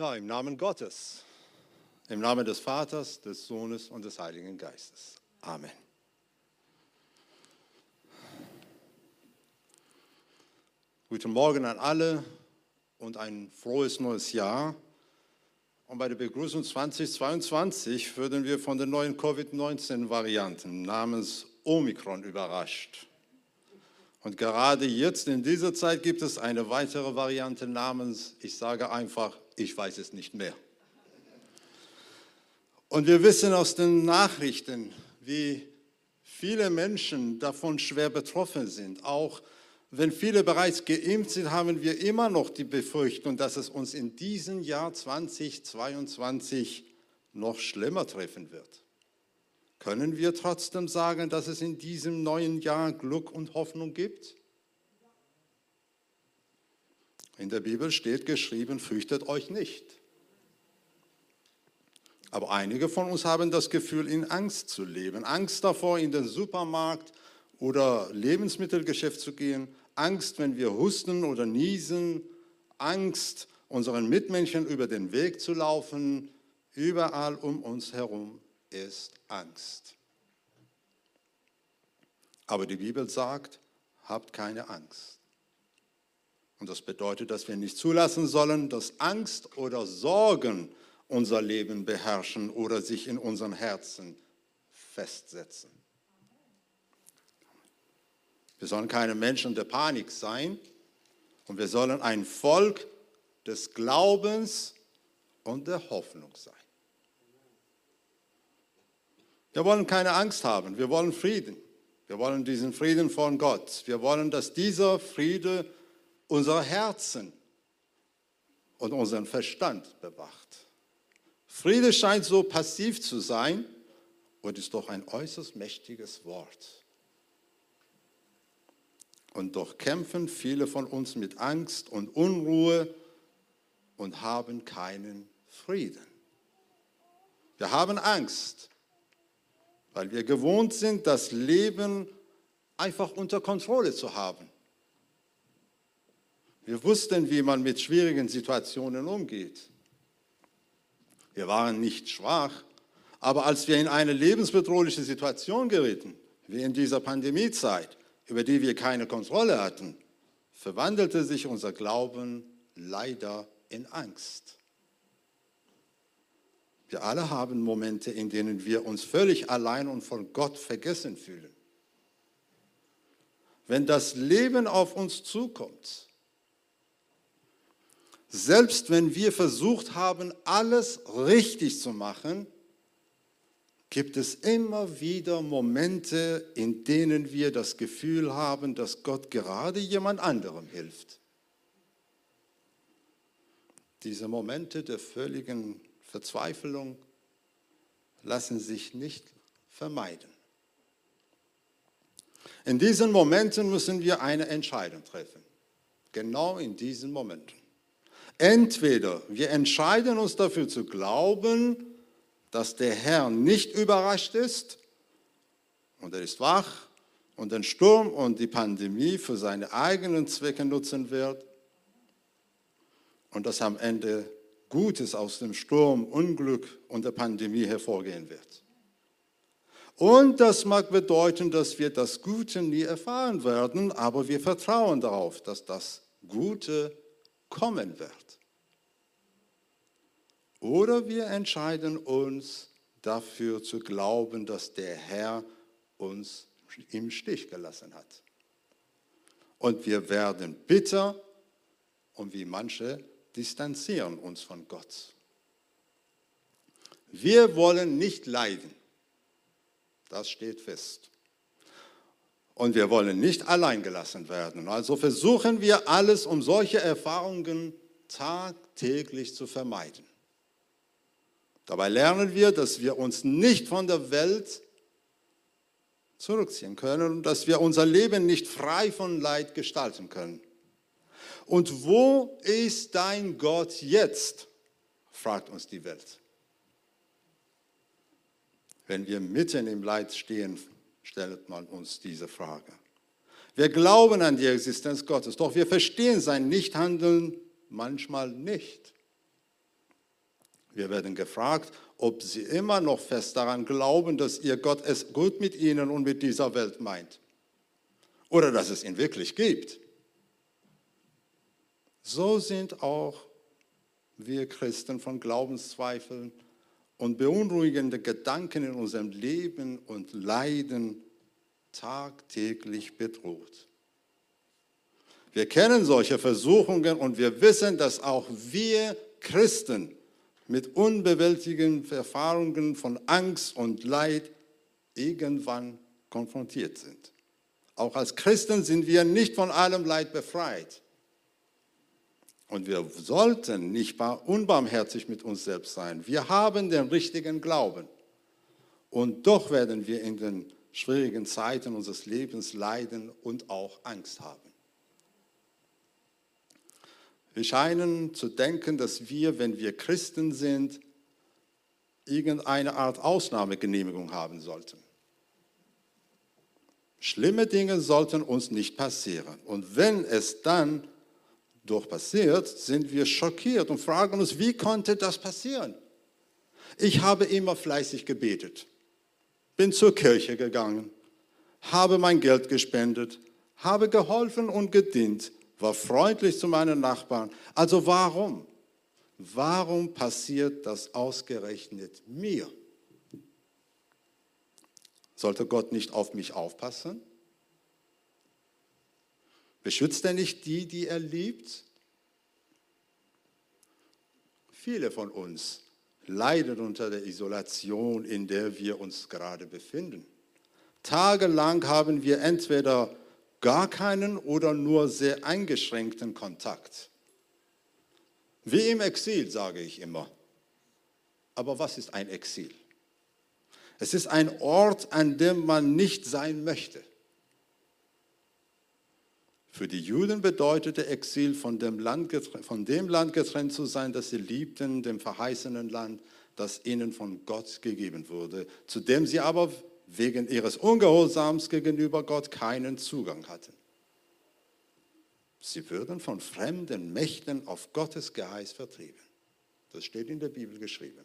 Ja, im Namen Gottes, im Namen des Vaters, des Sohnes und des Heiligen Geistes. Amen. Guten Morgen an alle und ein frohes neues Jahr. Und bei der Begrüßung 2022 würden wir von den neuen Covid-19-Varianten namens Omikron überrascht. Und gerade jetzt in dieser Zeit gibt es eine weitere Variante namens, ich sage einfach, ich weiß es nicht mehr. Und wir wissen aus den Nachrichten, wie viele Menschen davon schwer betroffen sind. Auch wenn viele bereits geimpft sind, haben wir immer noch die Befürchtung, dass es uns in diesem Jahr 2022 noch schlimmer treffen wird. Können wir trotzdem sagen, dass es in diesem neuen Jahr Glück und Hoffnung gibt? In der Bibel steht geschrieben, fürchtet euch nicht. Aber einige von uns haben das Gefühl, in Angst zu leben. Angst davor, in den Supermarkt oder Lebensmittelgeschäft zu gehen. Angst, wenn wir husten oder niesen. Angst, unseren Mitmenschen über den Weg zu laufen. Überall um uns herum ist Angst. Aber die Bibel sagt, habt keine Angst. Und das bedeutet, dass wir nicht zulassen sollen, dass Angst oder Sorgen unser Leben beherrschen oder sich in unseren Herzen festsetzen. Wir sollen keine Menschen der Panik sein und wir sollen ein Volk des Glaubens und der Hoffnung sein. Wir wollen keine Angst haben, wir wollen Frieden. Wir wollen diesen Frieden von Gott. Wir wollen, dass dieser Friede unser Herzen und unseren Verstand bewacht. Friede scheint so passiv zu sein und ist doch ein äußerst mächtiges Wort. Und doch kämpfen viele von uns mit Angst und Unruhe und haben keinen Frieden. Wir haben Angst weil wir gewohnt sind, das Leben einfach unter Kontrolle zu haben. Wir wussten, wie man mit schwierigen Situationen umgeht. Wir waren nicht schwach, aber als wir in eine lebensbedrohliche Situation gerieten, wie in dieser Pandemiezeit, über die wir keine Kontrolle hatten, verwandelte sich unser Glauben leider in Angst. Wir alle haben Momente, in denen wir uns völlig allein und von Gott vergessen fühlen. Wenn das Leben auf uns zukommt, selbst wenn wir versucht haben, alles richtig zu machen, gibt es immer wieder Momente, in denen wir das Gefühl haben, dass Gott gerade jemand anderem hilft. Diese Momente der völligen Verzweiflung lassen sich nicht vermeiden. In diesen Momenten müssen wir eine Entscheidung treffen. Genau in diesen Momenten. Entweder wir entscheiden uns dafür zu glauben, dass der Herr nicht überrascht ist und er ist wach und den Sturm und die Pandemie für seine eigenen Zwecke nutzen wird und dass am Ende Gutes aus dem Sturm, Unglück und der Pandemie hervorgehen wird. Und das mag bedeuten, dass wir das Gute nie erfahren werden, aber wir vertrauen darauf, dass das Gute kommen wird. Oder wir entscheiden uns dafür zu glauben, dass der Herr uns im Stich gelassen hat. Und wir werden bitter und wie manche distanzieren uns von Gott. Wir wollen nicht leiden. Das steht fest. Und wir wollen nicht allein gelassen werden. Also versuchen wir alles, um solche Erfahrungen tagtäglich zu vermeiden. Dabei lernen wir, dass wir uns nicht von der Welt zurückziehen können und dass wir unser Leben nicht frei von Leid gestalten können. Und wo ist dein Gott jetzt? fragt uns die Welt. Wenn wir mitten im Leid stehen, stellt man uns diese Frage. Wir glauben an die Existenz Gottes, doch wir verstehen sein Nichthandeln manchmal nicht. Wir werden gefragt, ob sie immer noch fest daran glauben, dass ihr Gott es gut mit ihnen und mit dieser Welt meint. Oder dass es ihn wirklich gibt. So sind auch wir Christen von Glaubenszweifeln und beunruhigende Gedanken in unserem Leben und Leiden tagtäglich bedroht. Wir kennen solche Versuchungen und wir wissen, dass auch wir Christen mit unbewältigenden Erfahrungen von Angst und Leid irgendwann konfrontiert sind. Auch als Christen sind wir nicht von allem Leid befreit. Und wir sollten nicht unbarmherzig mit uns selbst sein. Wir haben den richtigen Glauben. Und doch werden wir in den schwierigen Zeiten unseres Lebens leiden und auch Angst haben. Wir scheinen zu denken, dass wir, wenn wir Christen sind, irgendeine Art Ausnahmegenehmigung haben sollten. Schlimme Dinge sollten uns nicht passieren. Und wenn es dann doch passiert, sind wir schockiert und fragen uns, wie konnte das passieren? Ich habe immer fleißig gebetet, bin zur Kirche gegangen, habe mein Geld gespendet, habe geholfen und gedient, war freundlich zu meinen Nachbarn. Also warum? Warum passiert das ausgerechnet mir? Sollte Gott nicht auf mich aufpassen? Beschützt er nicht die, die er liebt? Viele von uns leiden unter der Isolation, in der wir uns gerade befinden. Tagelang haben wir entweder gar keinen oder nur sehr eingeschränkten Kontakt. Wie im Exil, sage ich immer. Aber was ist ein Exil? Es ist ein Ort, an dem man nicht sein möchte. Für die Juden bedeutete Exil, von dem, Land von dem Land getrennt zu sein, das sie liebten, dem verheißenen Land, das ihnen von Gott gegeben wurde, zu dem sie aber wegen ihres Ungehorsams gegenüber Gott keinen Zugang hatten. Sie würden von fremden Mächten auf Gottes Geheiß vertrieben. Das steht in der Bibel geschrieben.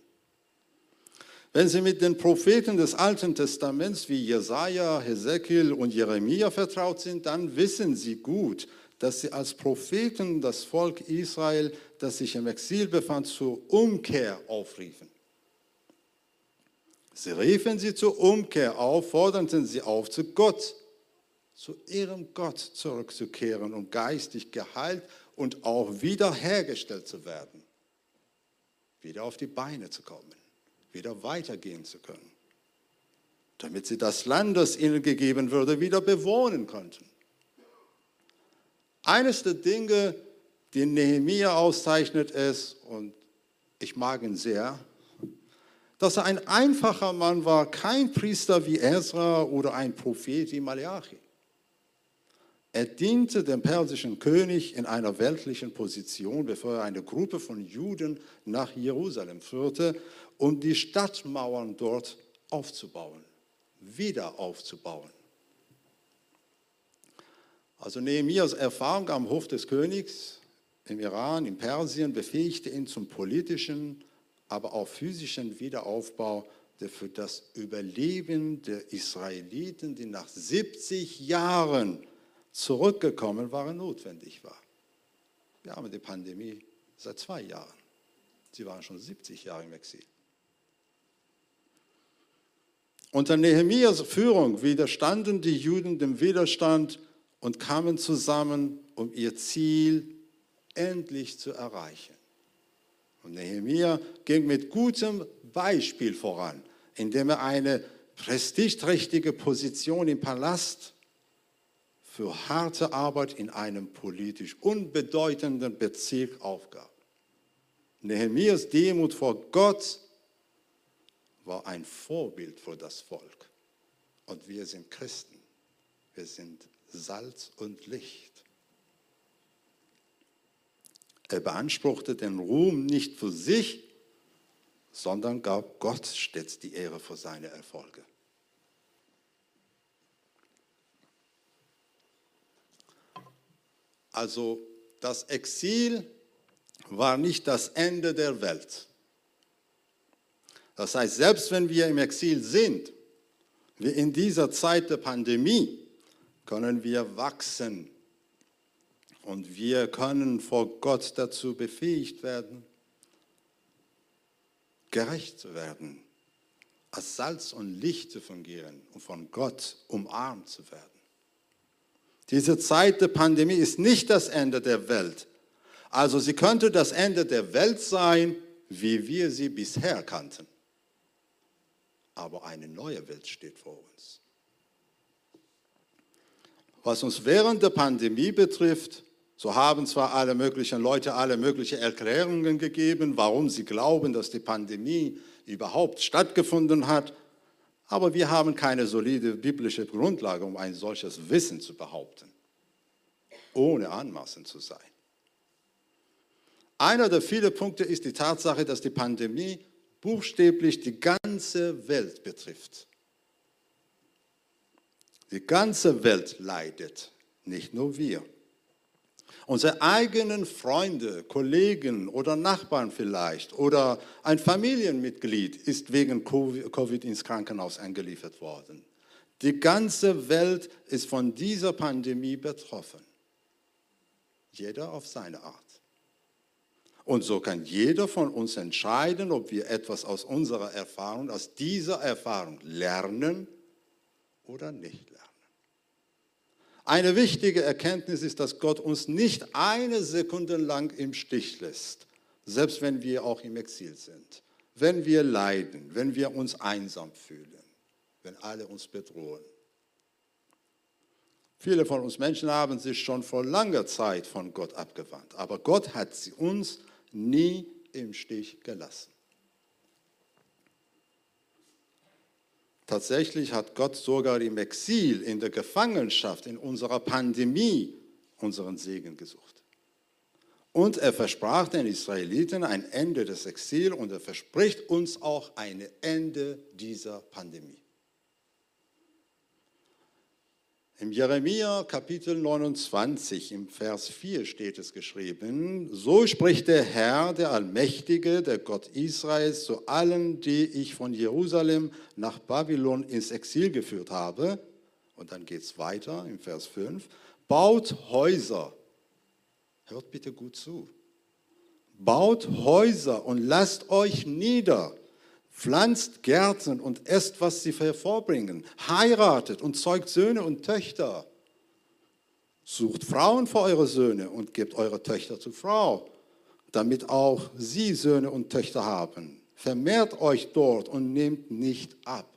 Wenn Sie mit den Propheten des Alten Testaments wie Jesaja, Hesekiel und Jeremia vertraut sind, dann wissen Sie gut, dass sie als Propheten das Volk Israel, das sich im Exil befand, zur Umkehr aufriefen. Sie riefen sie zur Umkehr auf, forderten sie auf, zu Gott, zu ihrem Gott zurückzukehren, um geistig geheilt und auch wiederhergestellt zu werden, wieder auf die Beine zu kommen, wieder weitergehen zu können, damit sie das Land, das ihnen gegeben würde, wieder bewohnen konnten. Eines der Dinge, die Nehemiah auszeichnet, ist, und ich mag ihn sehr, dass er ein einfacher Mann war, kein Priester wie Ezra oder ein Prophet wie Malachi. Er diente dem persischen König in einer weltlichen Position, bevor er eine Gruppe von Juden nach Jerusalem führte, um die Stadtmauern dort aufzubauen, wieder aufzubauen. Also Nehemias Erfahrung am Hof des Königs im Iran, in Persien befähigte ihn zum politischen aber auch physischen Wiederaufbau, der für das Überleben der Israeliten, die nach 70 Jahren zurückgekommen waren, notwendig war. Wir haben die Pandemie seit zwei Jahren. Sie waren schon 70 Jahre im Exil. Unter Nehemias Führung widerstanden die Juden dem Widerstand und kamen zusammen, um ihr Ziel endlich zu erreichen. Und Nehemiah ging mit gutem Beispiel voran, indem er eine prestigeträchtige Position im Palast für harte Arbeit in einem politisch unbedeutenden Bezirk aufgab. Nehemias Demut vor Gott war ein Vorbild für das Volk. Und wir sind Christen. Wir sind Salz und Licht. Er beanspruchte den Ruhm nicht für sich, sondern gab Gott stets die Ehre für seine Erfolge. Also das Exil war nicht das Ende der Welt. Das heißt, selbst wenn wir im Exil sind, wie in dieser Zeit der Pandemie, können wir wachsen und wir können vor Gott dazu befähigt werden, gerecht zu werden, als Salz und Licht zu fungieren und von Gott umarmt zu werden. Diese Zeit der Pandemie ist nicht das Ende der Welt. Also sie könnte das Ende der Welt sein, wie wir sie bisher kannten. Aber eine neue Welt steht vor uns. Was uns während der Pandemie betrifft, so haben zwar alle möglichen Leute alle möglichen Erklärungen gegeben, warum sie glauben, dass die Pandemie überhaupt stattgefunden hat, aber wir haben keine solide biblische Grundlage, um ein solches Wissen zu behaupten, ohne anmaßend zu sein. Einer der vielen Punkte ist die Tatsache, dass die Pandemie buchstäblich die ganze Welt betrifft. Die ganze Welt leidet, nicht nur wir. Unsere eigenen Freunde, Kollegen oder Nachbarn vielleicht oder ein Familienmitglied ist wegen Covid ins Krankenhaus eingeliefert worden. Die ganze Welt ist von dieser Pandemie betroffen. Jeder auf seine Art. Und so kann jeder von uns entscheiden, ob wir etwas aus unserer Erfahrung, aus dieser Erfahrung lernen oder nicht lernen. Eine wichtige Erkenntnis ist, dass Gott uns nicht eine Sekunde lang im Stich lässt, selbst wenn wir auch im Exil sind, wenn wir leiden, wenn wir uns einsam fühlen, wenn alle uns bedrohen. Viele von uns Menschen haben sich schon vor langer Zeit von Gott abgewandt, aber Gott hat sie uns nie im Stich gelassen. Tatsächlich hat Gott sogar im Exil, in der Gefangenschaft, in unserer Pandemie unseren Segen gesucht. Und er versprach den Israeliten ein Ende des Exils und er verspricht uns auch ein Ende dieser Pandemie. Im Jeremia Kapitel 29 im Vers 4 steht es geschrieben, so spricht der Herr, der Allmächtige, der Gott Israels, zu allen, die ich von Jerusalem nach Babylon ins Exil geführt habe. Und dann geht es weiter im Vers 5, baut Häuser. Hört bitte gut zu. Baut Häuser und lasst euch nieder pflanzt Gärten und esst, was sie hervorbringen, heiratet und zeugt Söhne und Töchter. Sucht Frauen für eure Söhne und gebt eure Töchter zur Frau, damit auch sie Söhne und Töchter haben. Vermehrt euch dort und nehmt nicht ab.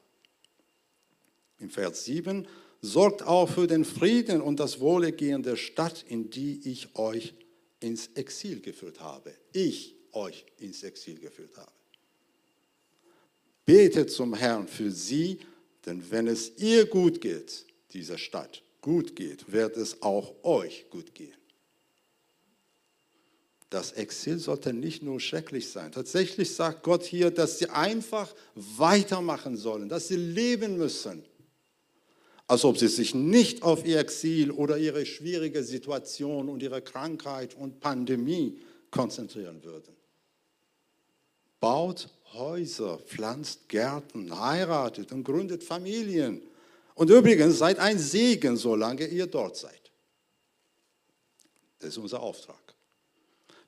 Im Vers 7 sorgt auch für den Frieden und das Wohlergehen der Stadt, in die ich euch ins Exil geführt habe. Ich euch ins Exil geführt habe. Betet zum Herrn für sie, denn wenn es ihr gut geht, dieser Stadt gut geht, wird es auch euch gut gehen. Das Exil sollte nicht nur schrecklich sein. Tatsächlich sagt Gott hier, dass sie einfach weitermachen sollen, dass sie leben müssen, als ob sie sich nicht auf ihr Exil oder ihre schwierige Situation und ihre Krankheit und Pandemie konzentrieren würden. Baut Häuser, pflanzt Gärten, heiratet und gründet Familien. Und übrigens, seid ein Segen, solange ihr dort seid. Das ist unser Auftrag.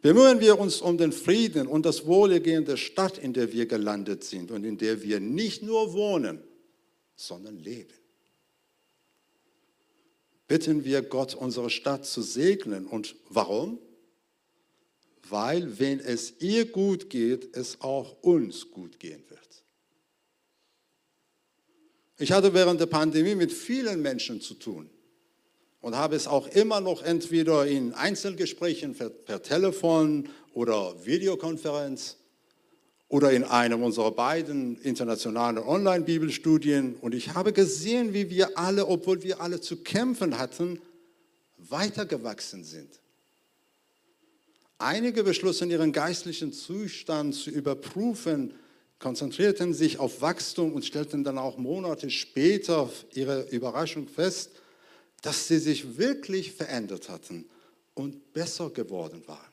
Bemühen wir uns um den Frieden und das Wohlergehen der Stadt, in der wir gelandet sind und in der wir nicht nur wohnen, sondern leben. Bitten wir Gott, unsere Stadt zu segnen. Und warum? Weil wenn es ihr gut geht, es auch uns gut gehen wird. Ich hatte während der Pandemie mit vielen Menschen zu tun und habe es auch immer noch entweder in Einzelgesprächen per, per Telefon oder Videokonferenz oder in einem unserer beiden internationalen Online-Bibelstudien. Und ich habe gesehen, wie wir alle, obwohl wir alle zu kämpfen hatten, weitergewachsen sind. Einige beschlossen, ihren geistlichen Zustand zu überprüfen, konzentrierten sich auf Wachstum und stellten dann auch Monate später ihre Überraschung fest, dass sie sich wirklich verändert hatten und besser geworden waren.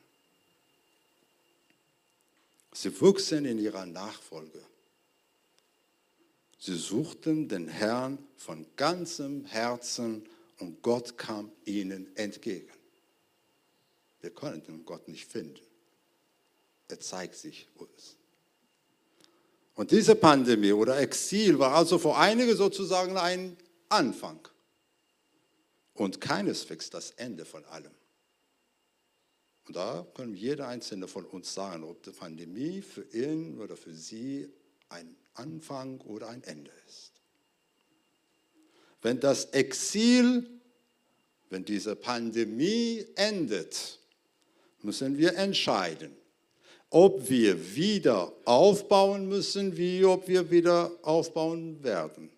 Sie wuchsen in ihrer Nachfolge Sie suchten den Herrn von ganzem Herzen und Gott kam ihnen entgegen. Wir können den Gott nicht finden. Er zeigt sich uns. Und diese Pandemie oder Exil war also für einige sozusagen ein Anfang und keineswegs das Ende von allem. Und da können jeder einzelne von uns sagen, ob die Pandemie für ihn oder für sie ein Anfang oder ein Ende ist. Wenn das Exil, wenn diese Pandemie endet, müssen wir entscheiden, ob wir wieder aufbauen müssen, wie ob wir wieder aufbauen werden.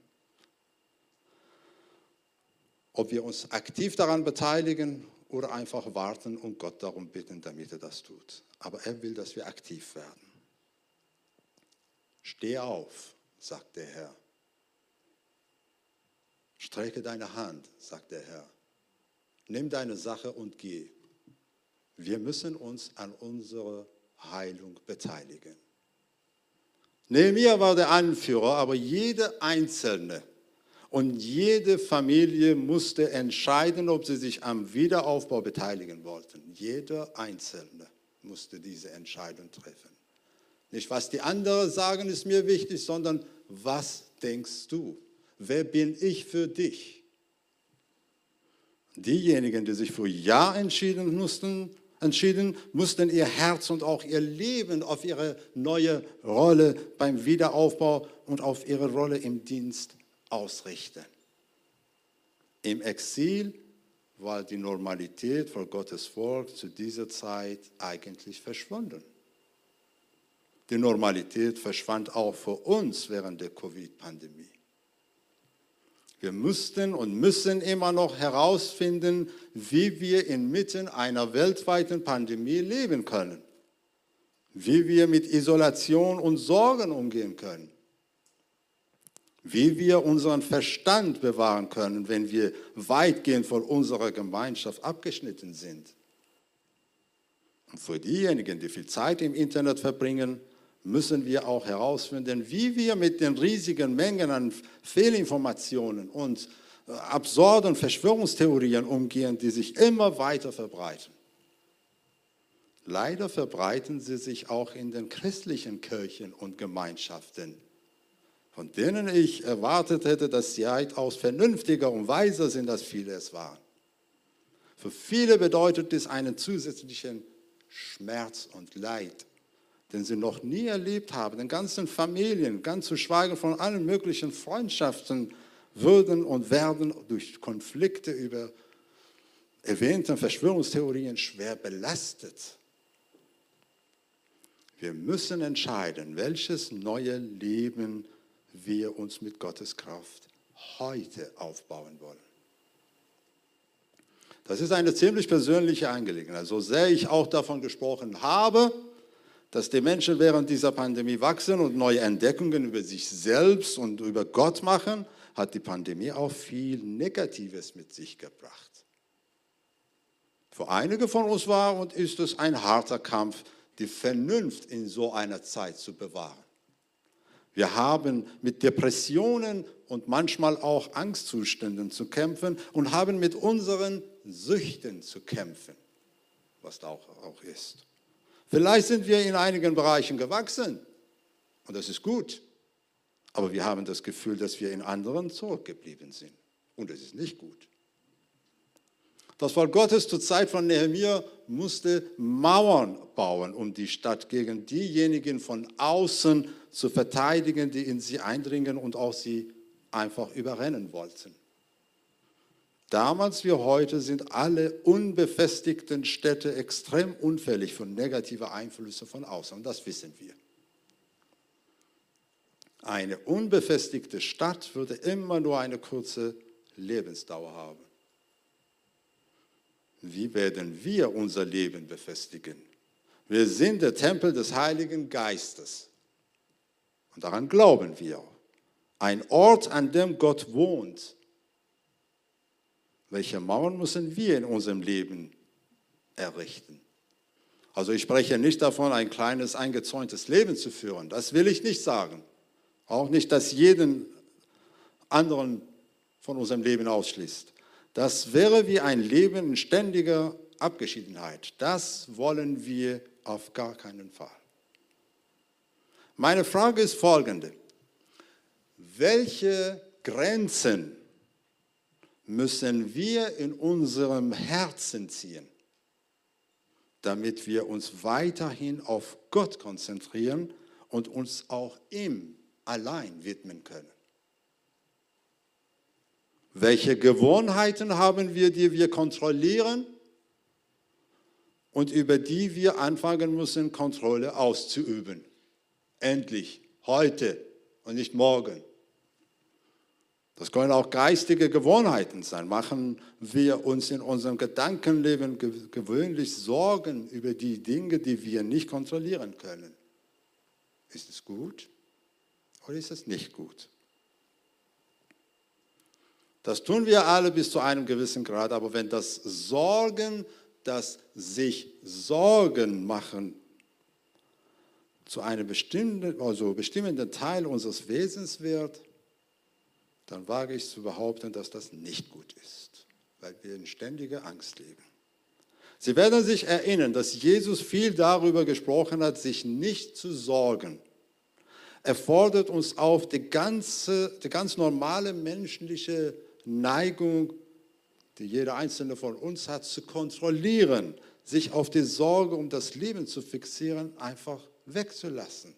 Ob wir uns aktiv daran beteiligen oder einfach warten und Gott darum bitten, damit er das tut. Aber er will, dass wir aktiv werden. Steh auf, sagt der Herr. Strecke deine Hand, sagt der Herr. Nimm deine Sache und geh. Wir müssen uns an unserer Heilung beteiligen. Nehemiah war der Anführer, aber jede Einzelne und jede Familie musste entscheiden, ob sie sich am Wiederaufbau beteiligen wollten. Jeder Einzelne musste diese Entscheidung treffen. Nicht, was die anderen sagen, ist mir wichtig, sondern was denkst du? Wer bin ich für dich? Diejenigen, die sich für Ja entschieden mussten, entschieden, mussten ihr Herz und auch ihr Leben auf ihre neue Rolle beim Wiederaufbau und auf ihre Rolle im Dienst ausrichten. Im Exil war die Normalität für Gottes Volk zu dieser Zeit eigentlich verschwunden. Die Normalität verschwand auch für uns während der Covid-Pandemie. Wir mussten und müssen immer noch herausfinden, wie wir inmitten einer weltweiten Pandemie leben können, wie wir mit Isolation und Sorgen umgehen können, wie wir unseren Verstand bewahren können, wenn wir weitgehend von unserer Gemeinschaft abgeschnitten sind. Und für diejenigen, die viel Zeit im Internet verbringen, müssen wir auch herausfinden, wie wir mit den riesigen Mengen an Fehlinformationen und äh, absurden Verschwörungstheorien umgehen, die sich immer weiter verbreiten. Leider verbreiten sie sich auch in den christlichen Kirchen und Gemeinschaften, von denen ich erwartet hätte, dass sie weitaus vernünftiger und weiser sind, als viele es waren. Für viele bedeutet dies einen zusätzlichen Schmerz und Leid den sie noch nie erlebt haben, den ganzen Familien, ganz zu schweigen von allen möglichen Freundschaften, würden und werden durch Konflikte über erwähnte Verschwörungstheorien schwer belastet. Wir müssen entscheiden, welches neue Leben wir uns mit Gottes Kraft heute aufbauen wollen. Das ist eine ziemlich persönliche Angelegenheit. So sehr ich auch davon gesprochen habe, dass die Menschen während dieser Pandemie wachsen und neue Entdeckungen über sich selbst und über Gott machen, hat die Pandemie auch viel Negatives mit sich gebracht. Für einige von uns war und ist es ein harter Kampf, die Vernunft in so einer Zeit zu bewahren. Wir haben mit Depressionen und manchmal auch Angstzuständen zu kämpfen und haben mit unseren Süchten zu kämpfen, was da auch, auch ist. Vielleicht sind wir in einigen Bereichen gewachsen und das ist gut. Aber wir haben das Gefühl, dass wir in anderen zurückgeblieben sind. Und das ist nicht gut. Das Volk Gottes zur Zeit von Nehemiah musste Mauern bauen, um die Stadt gegen diejenigen von außen zu verteidigen, die in sie eindringen und auch sie einfach überrennen wollten. Damals wie heute sind alle unbefestigten Städte extrem unfällig für negative Einflüsse von außen. Und das wissen wir. Eine unbefestigte Stadt würde immer nur eine kurze Lebensdauer haben. Wie werden wir unser Leben befestigen? Wir sind der Tempel des Heiligen Geistes. Und daran glauben wir. Ein Ort, an dem Gott wohnt welche Mauern müssen wir in unserem Leben errichten? Also ich spreche nicht davon, ein kleines, eingezäuntes Leben zu führen. Das will ich nicht sagen. Auch nicht, dass jeden anderen von unserem Leben ausschließt. Das wäre wie ein Leben in ständiger Abgeschiedenheit. Das wollen wir auf gar keinen Fall. Meine Frage ist folgende. Welche Grenzen müssen wir in unserem Herzen ziehen, damit wir uns weiterhin auf Gott konzentrieren und uns auch ihm allein widmen können? Welche Gewohnheiten haben wir, die wir kontrollieren und über die wir anfangen müssen, Kontrolle auszuüben? Endlich, heute und nicht morgen. Das können auch geistige Gewohnheiten sein. Machen wir uns in unserem Gedankenleben gewöhnlich Sorgen über die Dinge, die wir nicht kontrollieren können. Ist es gut oder ist es nicht gut? Das tun wir alle bis zu einem gewissen Grad, aber wenn das Sorgen, das sich Sorgen machen, zu einem bestimmten, also bestimmenden Teil unseres Wesens wird, dann wage ich zu behaupten, dass das nicht gut ist, weil wir in ständiger Angst leben. Sie werden sich erinnern, dass Jesus viel darüber gesprochen hat, sich nicht zu sorgen. Er fordert uns auf, die ganze, die ganz normale menschliche Neigung, die jeder einzelne von uns hat, zu kontrollieren, sich auf die Sorge um das Leben zu fixieren, einfach wegzulassen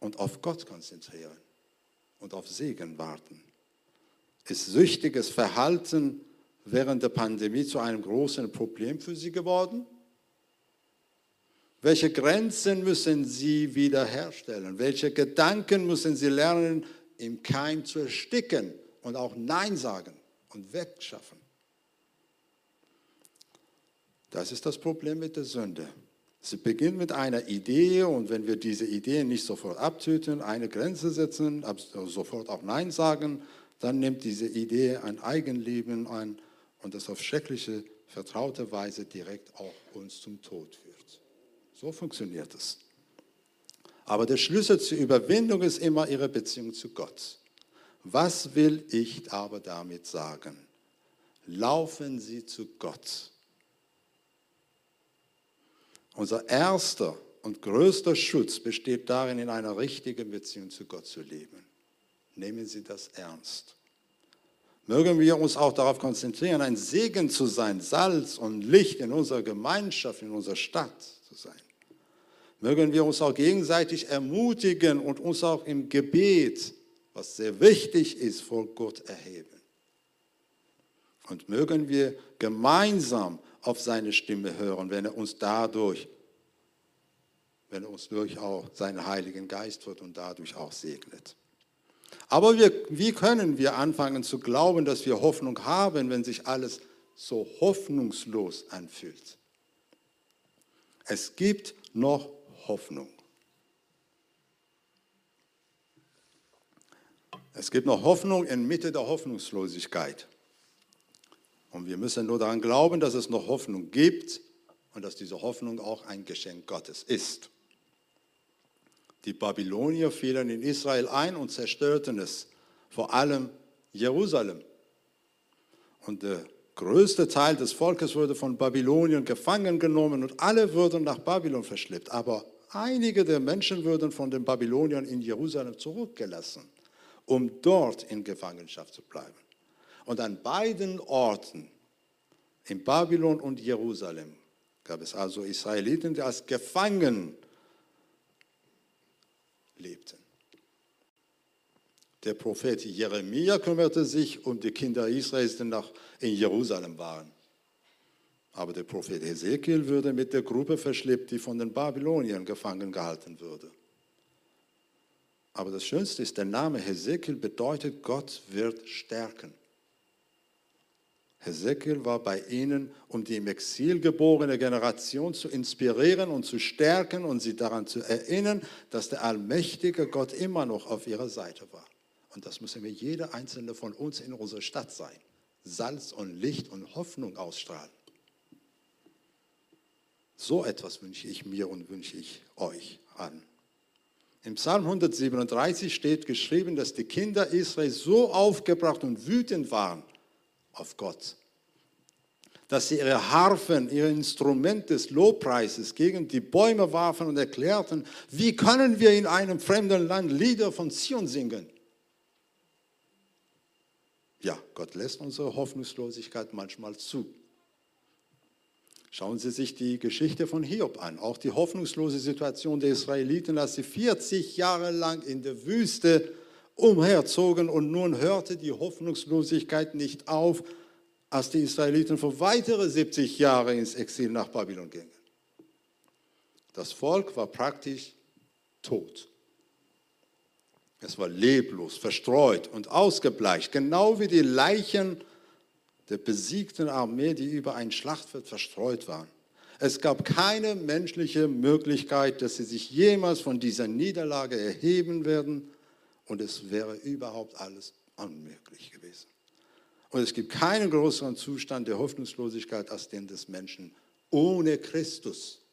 und auf Gott konzentrieren und auf Segen warten. Ist süchtiges Verhalten während der Pandemie zu einem großen Problem für Sie geworden? Welche Grenzen müssen Sie wiederherstellen? Welche Gedanken müssen Sie lernen, im Keim zu ersticken und auch Nein sagen und wegschaffen? Das ist das Problem mit der Sünde. Sie beginnt mit einer Idee und wenn wir diese Idee nicht sofort abtöten, eine Grenze setzen, sofort auch Nein sagen, dann nimmt diese Idee ein Eigenleben an und das auf schreckliche, vertraute Weise direkt auch uns zum Tod führt. So funktioniert es. Aber der Schlüssel zur Überwindung ist immer ihre Beziehung zu Gott. Was will ich aber damit sagen? Laufen Sie zu Gott. Unser erster und größter Schutz besteht darin, in einer richtigen Beziehung zu Gott zu leben. Nehmen Sie das ernst. Mögen wir uns auch darauf konzentrieren, ein Segen zu sein, Salz und Licht in unserer Gemeinschaft, in unserer Stadt zu sein. Mögen wir uns auch gegenseitig ermutigen und uns auch im Gebet, was sehr wichtig ist, vor Gott erheben. Und mögen wir gemeinsam auf seine Stimme hören, wenn er uns dadurch, wenn er uns durch auch seinen Heiligen Geist wird und dadurch auch segnet. Aber wir, wie können wir anfangen zu glauben, dass wir Hoffnung haben, wenn sich alles so hoffnungslos anfühlt? Es gibt noch Hoffnung. Es gibt noch Hoffnung inmitten der Hoffnungslosigkeit. Und wir müssen nur daran glauben, dass es noch Hoffnung gibt und dass diese Hoffnung auch ein Geschenk Gottes ist. Die Babylonier fielen in Israel ein und zerstörten es, vor allem Jerusalem. Und der größte Teil des Volkes wurde von Babylonien gefangen genommen und alle wurden nach Babylon verschleppt. Aber einige der Menschen wurden von den Babyloniern in Jerusalem zurückgelassen, um dort in Gefangenschaft zu bleiben. Und an beiden Orten, in Babylon und Jerusalem, gab es also Israeliten, die als Gefangen lebten. Der Prophet Jeremia kümmerte sich um die Kinder Israels, die noch in Jerusalem waren. Aber der Prophet Ezekiel würde mit der Gruppe verschleppt, die von den Babyloniern gefangen gehalten würde. Aber das Schönste ist, der Name Hesekiel bedeutet, Gott wird stärken. Hesekiel war bei ihnen, um die im Exil geborene Generation zu inspirieren und zu stärken und sie daran zu erinnern, dass der allmächtige Gott immer noch auf ihrer Seite war. Und das müssen wir jeder einzelne von uns in unserer Stadt sein. Salz und Licht und Hoffnung ausstrahlen. So etwas wünsche ich mir und wünsche ich euch an. Im Psalm 137 steht geschrieben, dass die Kinder Israels so aufgebracht und wütend waren auf Gott, dass sie ihre Harfen, ihr Instrument des Lobpreises gegen die Bäume warfen und erklärten, wie können wir in einem fremden Land Lieder von Zion singen? Ja, Gott lässt unsere Hoffnungslosigkeit manchmal zu. Schauen Sie sich die Geschichte von Hiob an, auch die hoffnungslose Situation der Israeliten, als sie 40 Jahre lang in der Wüste umherzogen und nun hörte die Hoffnungslosigkeit nicht auf, als die Israeliten für weitere 70 Jahre ins Exil nach Babylon gingen. Das Volk war praktisch tot. Es war leblos, verstreut und ausgebleicht, genau wie die Leichen der besiegten Armee, die über ein Schlachtfeld verstreut waren. Es gab keine menschliche Möglichkeit, dass sie sich jemals von dieser Niederlage erheben werden und es wäre überhaupt alles unmöglich gewesen. Und es gibt keinen größeren Zustand der Hoffnungslosigkeit als den des Menschen ohne Christus.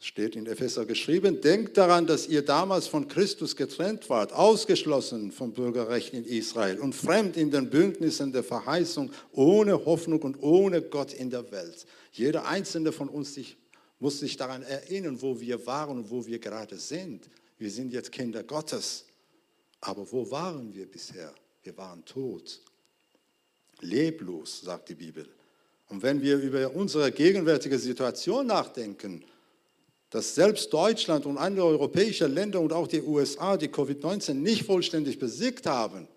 steht in Epheser geschrieben, denkt daran, dass ihr damals von Christus getrennt wart, ausgeschlossen vom Bürgerrecht in Israel und fremd in den Bündnissen der Verheißung, ohne Hoffnung und ohne Gott in der Welt. Jeder einzelne von uns sich, muss sich daran erinnern, wo wir waren und wo wir gerade sind. Wir sind jetzt Kinder Gottes. Aber wo waren wir bisher? Wir waren tot. Leblos, sagt die Bibel. Und wenn wir über unsere gegenwärtige Situation nachdenken, dass selbst Deutschland und andere europäische Länder und auch die USA die Covid-19 nicht vollständig besiegt haben,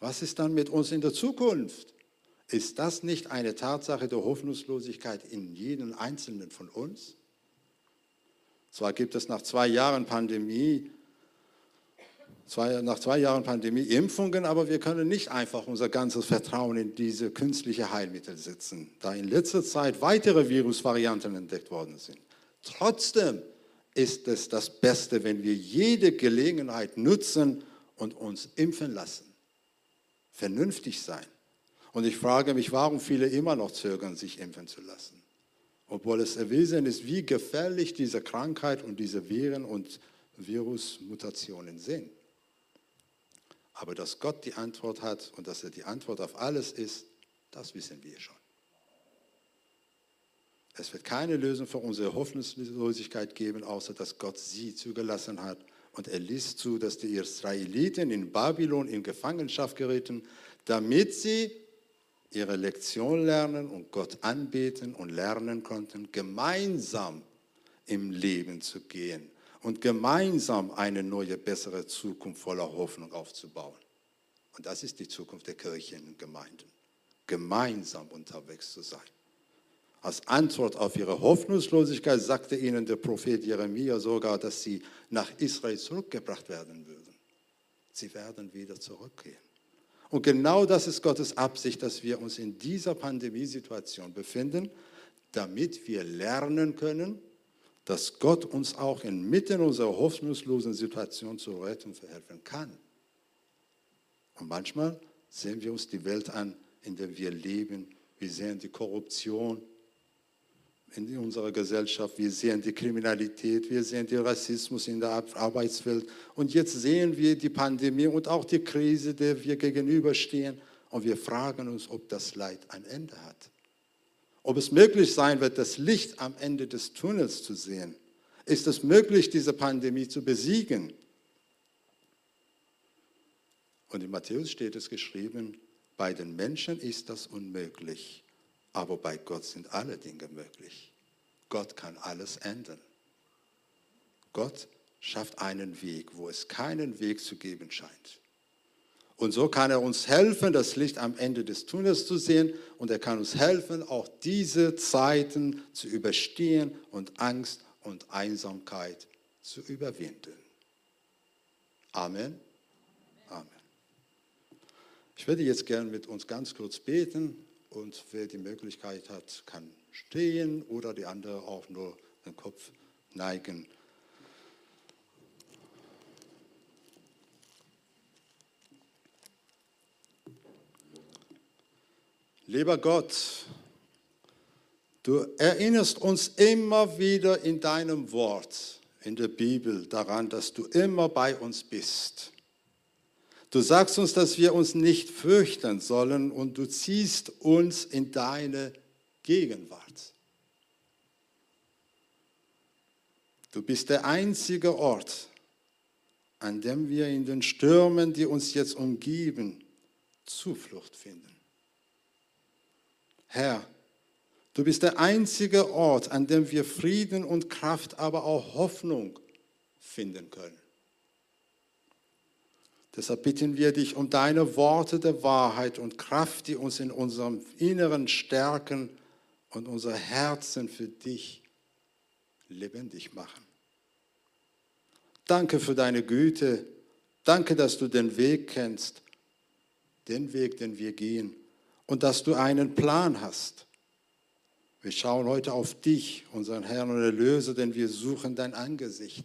was ist dann mit uns in der Zukunft? Ist das nicht eine Tatsache der Hoffnungslosigkeit in jedem Einzelnen von uns? Zwar gibt es nach zwei Jahren Pandemie, zwei, nach zwei Jahren Pandemie Impfungen, aber wir können nicht einfach unser ganzes Vertrauen in diese künstliche Heilmittel setzen, da in letzter Zeit weitere Virusvarianten entdeckt worden sind. Trotzdem ist es das Beste, wenn wir jede Gelegenheit nutzen und uns impfen lassen. Vernünftig sein. Und ich frage mich, warum viele immer noch zögern, sich impfen zu lassen. Obwohl es erwiesen ist, wie gefährlich diese Krankheit und diese Viren und Virusmutationen sind. Aber dass Gott die Antwort hat und dass er die Antwort auf alles ist, das wissen wir schon. Es wird keine Lösung für unsere Hoffnungslosigkeit geben, außer dass Gott sie zugelassen hat. Und er ließ zu, dass die Israeliten in Babylon in Gefangenschaft gerieten, damit sie ihre Lektion lernen und Gott anbeten und lernen konnten, gemeinsam im Leben zu gehen und gemeinsam eine neue, bessere Zukunft voller Hoffnung aufzubauen. Und das ist die Zukunft der Kirchen und Gemeinden, gemeinsam unterwegs zu sein. Als Antwort auf ihre Hoffnungslosigkeit sagte ihnen der Prophet Jeremia sogar, dass sie nach Israel zurückgebracht werden würden. Sie werden wieder zurückgehen. Und genau das ist Gottes Absicht, dass wir uns in dieser Pandemiesituation befinden, damit wir lernen können, dass Gott uns auch inmitten unserer hoffnungslosen Situation zur Rettung verhelfen kann. Und manchmal sehen wir uns die Welt an, in der wir leben. Wir sehen die Korruption, in unserer Gesellschaft. Wir sehen die Kriminalität, wir sehen den Rassismus in der Arbeitswelt. Und jetzt sehen wir die Pandemie und auch die Krise, der wir gegenüberstehen. Und wir fragen uns, ob das Leid ein Ende hat. Ob es möglich sein wird, das Licht am Ende des Tunnels zu sehen. Ist es möglich, diese Pandemie zu besiegen? Und in Matthäus steht es geschrieben, bei den Menschen ist das unmöglich aber bei Gott sind alle Dinge möglich. Gott kann alles ändern. Gott schafft einen Weg, wo es keinen Weg zu geben scheint. Und so kann er uns helfen, das Licht am Ende des Tunnels zu sehen. Und er kann uns helfen, auch diese Zeiten zu überstehen und Angst und Einsamkeit zu überwinden. Amen. Amen. Ich würde jetzt gerne mit uns ganz kurz beten. Und wer die Möglichkeit hat, kann stehen oder die andere auch nur den Kopf neigen. Lieber Gott, Du erinnerst uns immer wieder in deinem Wort, in der Bibel, daran, dass du immer bei uns bist. Du sagst uns, dass wir uns nicht fürchten sollen und du ziehst uns in deine Gegenwart. Du bist der einzige Ort, an dem wir in den Stürmen, die uns jetzt umgeben, Zuflucht finden. Herr, du bist der einzige Ort, an dem wir Frieden und Kraft, aber auch Hoffnung finden können. Deshalb bitten wir dich um deine Worte der Wahrheit und Kraft, die uns in unserem Inneren stärken und unser Herzen für dich lebendig machen. Danke für deine Güte. Danke, dass du den Weg kennst, den Weg, den wir gehen und dass du einen Plan hast. Wir schauen heute auf dich, unseren Herrn und Erlöser, denn wir suchen dein Angesicht.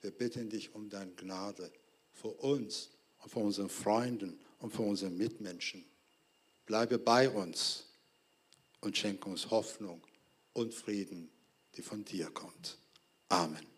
Wir bitten dich um deine Gnade für uns und für unsere Freunden und für unsere Mitmenschen. Bleibe bei uns und schenke uns Hoffnung und Frieden, die von dir kommt. Amen.